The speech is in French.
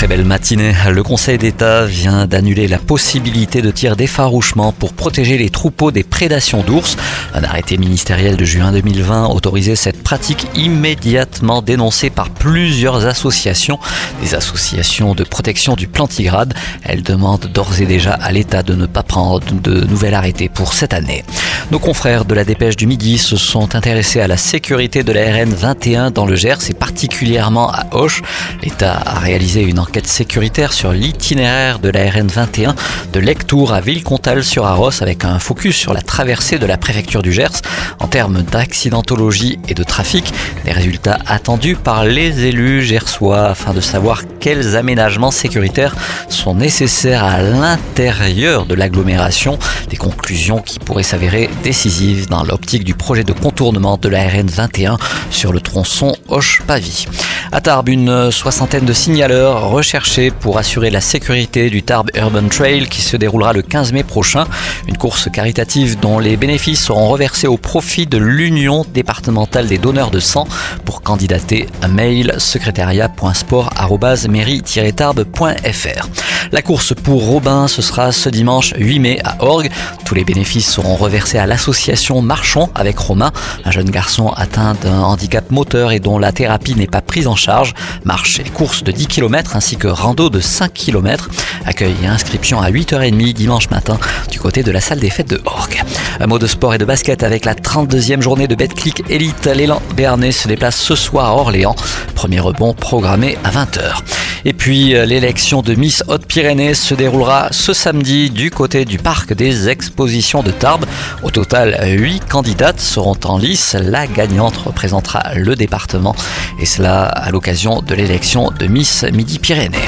Très belle matinée. Le Conseil d'État vient d'annuler la possibilité de tir d'effarouchement pour protéger les troupeaux des prédations d'ours. Un arrêté ministériel de juin 2020 autorisait cette pratique immédiatement dénoncée par plusieurs associations, des associations de protection du plantigrade. Elles demandent d'ores et déjà à l'État de ne pas prendre de nouvel arrêté pour cette année. Nos confrères de la dépêche du Midi se sont intéressés à la sécurité de la RN 21 dans le Gers et particulièrement à Auch. L'État a réalisé une enquête sécuritaire sur l'itinéraire de la RN 21 de Lectour à Villecontal sur Arros avec un focus sur la traversée de la préfecture du Gers en termes d'accidentologie et de trafic. Les résultats attendus par les élus gersois afin de savoir quels aménagements sécuritaires sont nécessaires à l'intérieur de l'agglomération. Des conclusions qui pourraient s'avérer décisives dans l'optique du projet de contournement de la RN 21 sur le tronçon Hoche-Pavie. À Tarbes, une soixantaine de signaleurs recherchés pour assurer la sécurité du Tarbes Urban Trail qui se déroulera le 15 mai prochain. Une course caritative dont les bénéfices seront reversés au profit de l'Union départementale des donneurs de sang. Pour candidater, mail secrétariat.sport.mairie-tarbes.fr. La course pour Robin, ce sera ce dimanche 8 mai à Orgue. Tous les bénéfices seront reversés à l'association Marchons avec Romain, un jeune garçon atteint d'un handicap moteur et dont la thérapie n'est pas prise en charge. Marche et course de 10 km ainsi que rando de 5 km. Accueil et inscription à 8h30 dimanche matin du côté de la salle des fêtes de Orgue. Un mot de sport et de basket avec la 32e journée de Betclic Elite. L'élan Béarnais se déplace ce soir à Orléans. Premier rebond programmé à 20h. Et puis euh, l'élection de Miss Haute-Pyrénées se déroulera ce samedi du côté du parc des expositions de Tarbes. Au total, 8 candidates seront en lice. La gagnante représentera le département et cela à l'occasion de l'élection de Miss Midi-Pyrénées.